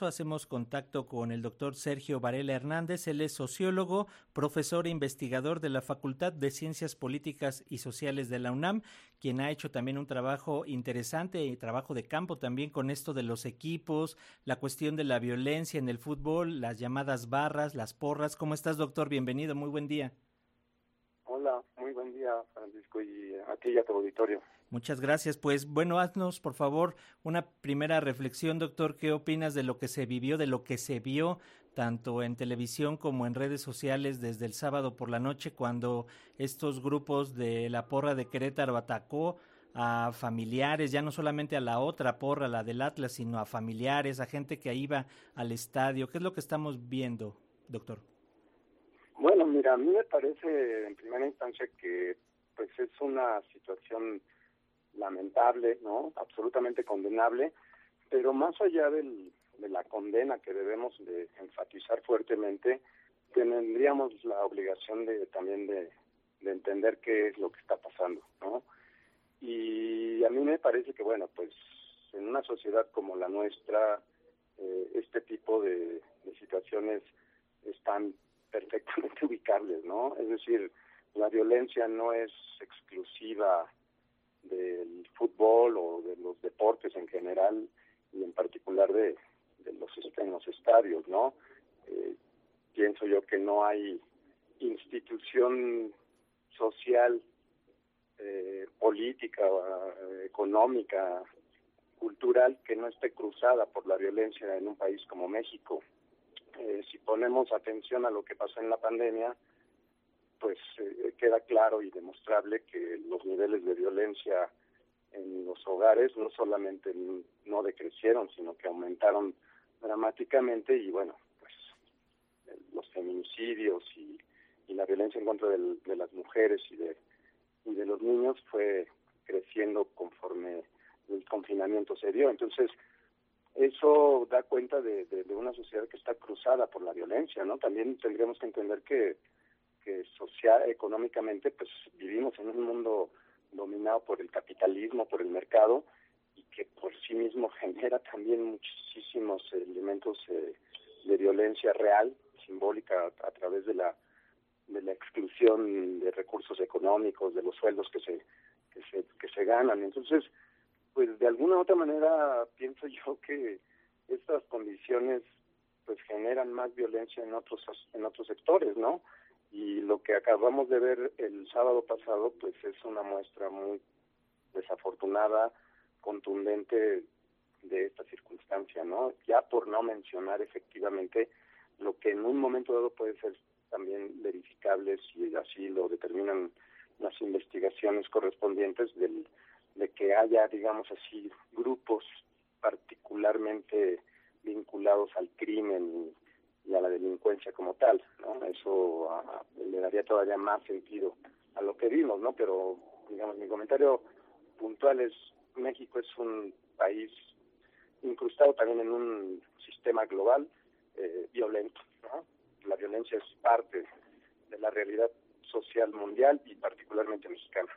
Hacemos contacto con el doctor Sergio Varela Hernández. Él es sociólogo, profesor e investigador de la Facultad de Ciencias Políticas y Sociales de la UNAM, quien ha hecho también un trabajo interesante y trabajo de campo también con esto de los equipos, la cuestión de la violencia en el fútbol, las llamadas barras, las porras. ¿Cómo estás, doctor? Bienvenido, muy buen día. Hola, muy buen día, Francisco, y aquí a tu auditorio. Muchas gracias. Pues bueno, haznos por favor una primera reflexión, doctor. ¿Qué opinas de lo que se vivió, de lo que se vio tanto en televisión como en redes sociales desde el sábado por la noche cuando estos grupos de la porra de Querétaro atacó a familiares, ya no solamente a la otra porra, la del Atlas, sino a familiares, a gente que iba al estadio? ¿Qué es lo que estamos viendo, doctor? Bueno, mira, a mí me parece en primera instancia que pues es una situación lamentable, ¿no? Absolutamente condenable, pero más allá del, de la condena que debemos de enfatizar fuertemente, tendríamos la obligación de también de, entender qué es lo que está pasando, ¿no? Y a mí me parece que, bueno, pues en una sociedad como la nuestra, eh, este tipo de, de situaciones están perfectamente ubicables, ¿no? Es decir, la violencia no es exclusiva del fútbol o de los deportes en general y en particular de, los, en los estadios, ¿no? Eh, pienso yo que no hay institución social, eh, política, económica, cultural que no esté cruzada por la violencia en un país como México. Eh, si ponemos atención a lo que pasó en la pandemia, pues eh, queda claro y demostrable que los niveles de violencia en los hogares no solamente no decrecieron, sino que aumentaron dramáticamente y bueno, pues los feminicidios y, la violencia en contra de las mujeres y de, y de los niños fue creciendo conforme el confinamiento se dio. Entonces, eso da cuenta de, de, una sociedad que está cruzada por la violencia, ¿no? También tendríamos que entender que que social, económicamente, pues vivimos en un mundo dominado por el capitalismo, por el mercado, y que por sí mismo genera también muchísimos elementos eh, de violencia real, simbólica, a, través de la de la exclusión de recursos económicos, de los sueldos que se, que se, que se ganan. Entonces, pues de alguna u otra manera pienso yo que estas condiciones pues generan más violencia en otros en otros sectores, ¿no? Y lo que acabamos de ver el sábado pasado pues es una muestra muy desafortunada, contundente de esta circunstancia, ¿no? Ya por no mencionar efectivamente lo que en un momento dado puede ser también verificable si así lo determinan las investigaciones correspondientes del, de que haya, digamos así, grupos particularmente vinculados al crimen y a la delincuencia como tal, ¿no? Eso ah, le daría todavía más sentido a lo que vimos, ¿no? Pero, digamos, mi comentario puntual es, México es un país incrustado también en un sistema global eh, violento, ¿no? La violencia es parte de la realidad social mundial y particularmente mexicana.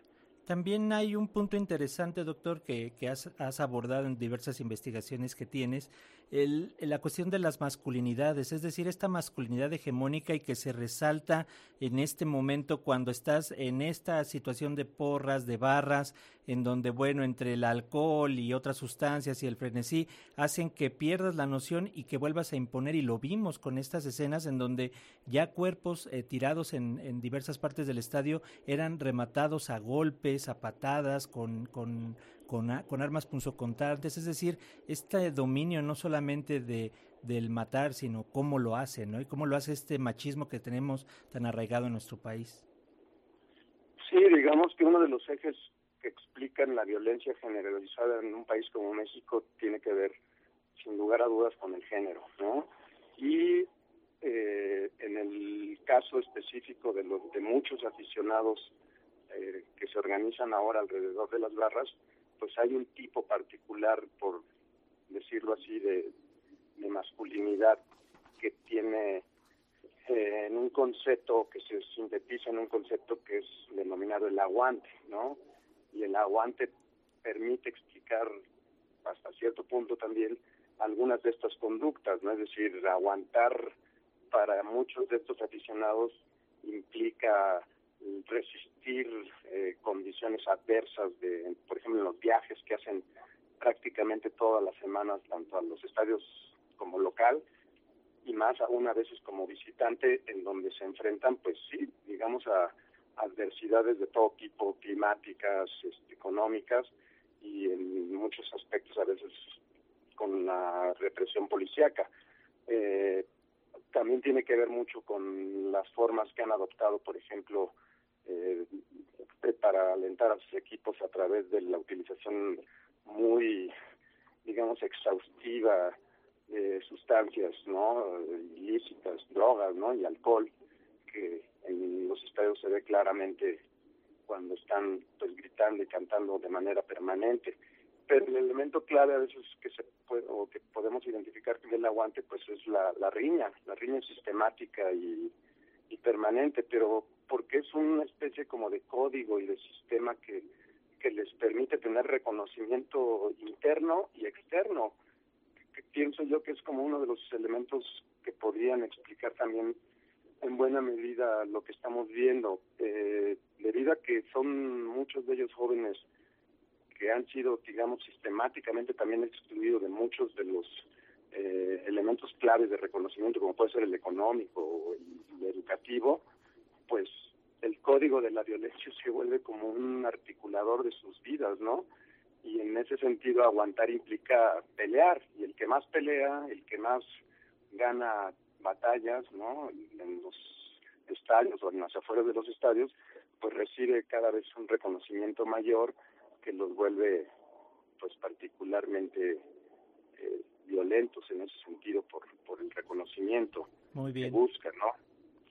También hay un punto interesante, doctor, que, que has, has, abordado en diversas investigaciones que tienes, el, la cuestión de las masculinidades, es decir, esta masculinidad hegemónica y que se resalta en este momento cuando estás en esta situación de porras, de barras, en donde, bueno, entre el alcohol y otras sustancias y el frenesí hacen que pierdas la noción y que vuelvas a imponer, y lo vimos con estas escenas en donde ya cuerpos eh, tirados en, en diversas partes del estadio eran rematados a golpes, a patadas, con, con con, armas punzocortantes, es decir, este dominio no solamente de del matar, sino cómo lo hace, ¿no? Y cómo lo hace este machismo que tenemos tan arraigado en nuestro país. Sí, digamos que uno de los ejes que explican la violencia generalizada en un país como México tiene que ver, sin lugar a dudas, con el género, ¿no? Y eh, en el caso específico de, los, de muchos aficionados eh, que se organizan ahora alrededor de las barras, pues hay un tipo particular, por decirlo así, de, masculinidad que tiene eh, en un concepto que se sintetiza en un concepto que es denominado el aguante, ¿no? Y el aguante permite explicar hasta cierto punto también algunas de estas conductas, ¿no? Es decir, aguantar para muchos de estos aficionados implica resistir eh, condiciones adversas de, por ejemplo, en los viajes que hacen prácticamente todas las semanas, tanto a los estadios como local, y más aún a veces como visitante, en donde se enfrentan, pues sí, digamos, a adversidades de todo tipo, climáticas, este, económicas, y en muchos aspectos a veces con la represión policíaca. Eh, también tiene que ver mucho con las formas que han adoptado, por ejemplo, eh, para alentar a sus equipos a través de la utilización muy, digamos, exhaustiva de sustancias, ¿no? Ilícitas, drogas, ¿no? Y alcohol, que en los estadios se ve claramente cuando están pues gritando y cantando de manera permanente. Pero el elemento clave a veces que se puede, o que podemos identificar que el aguante pues es la, la riña, la riña sistemática y, permanente, pero porque es una especie como de código y de sistema que, que les permite tener reconocimiento interno y externo. Que, pienso yo que es como uno de los elementos que podrían explicar también en buena medida lo que estamos viendo, eh, debido a que son muchos de ellos jóvenes que han sido, digamos, sistemáticamente también excluidos de muchos de los eh, elementos claves de reconocimiento, como puede ser el económico o el, educativo, pues el código de la violencia se vuelve como un articulador de sus vidas, ¿no? Y en ese sentido aguantar implica pelear, y el que más pelea, el que más gana batallas, ¿no? En los estadios o en las afueras de los estadios, pues recibe cada vez un reconocimiento mayor que los vuelve, pues particularmente eh, violentos en ese sentido por, por el reconocimiento Muy bien. que buscan, ¿no?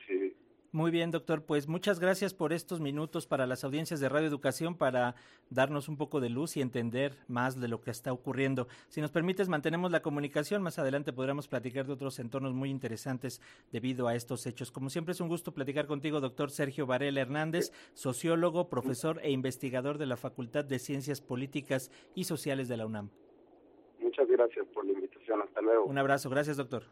Sí. Muy bien, doctor. Pues muchas gracias por estos minutos para las audiencias de Radio Educación para darnos un poco de luz y entender más de lo que está ocurriendo. Si nos permites, mantenemos la comunicación. Más adelante podremos platicar de otros entornos muy interesantes debido a estos hechos. Como siempre, es un gusto platicar contigo, doctor Sergio Varela Hernández, sociólogo, profesor e investigador de la Facultad de Ciencias Políticas y Sociales de la UNAM. Muchas gracias por la invitación. Hasta luego. Un abrazo. Gracias, doctor.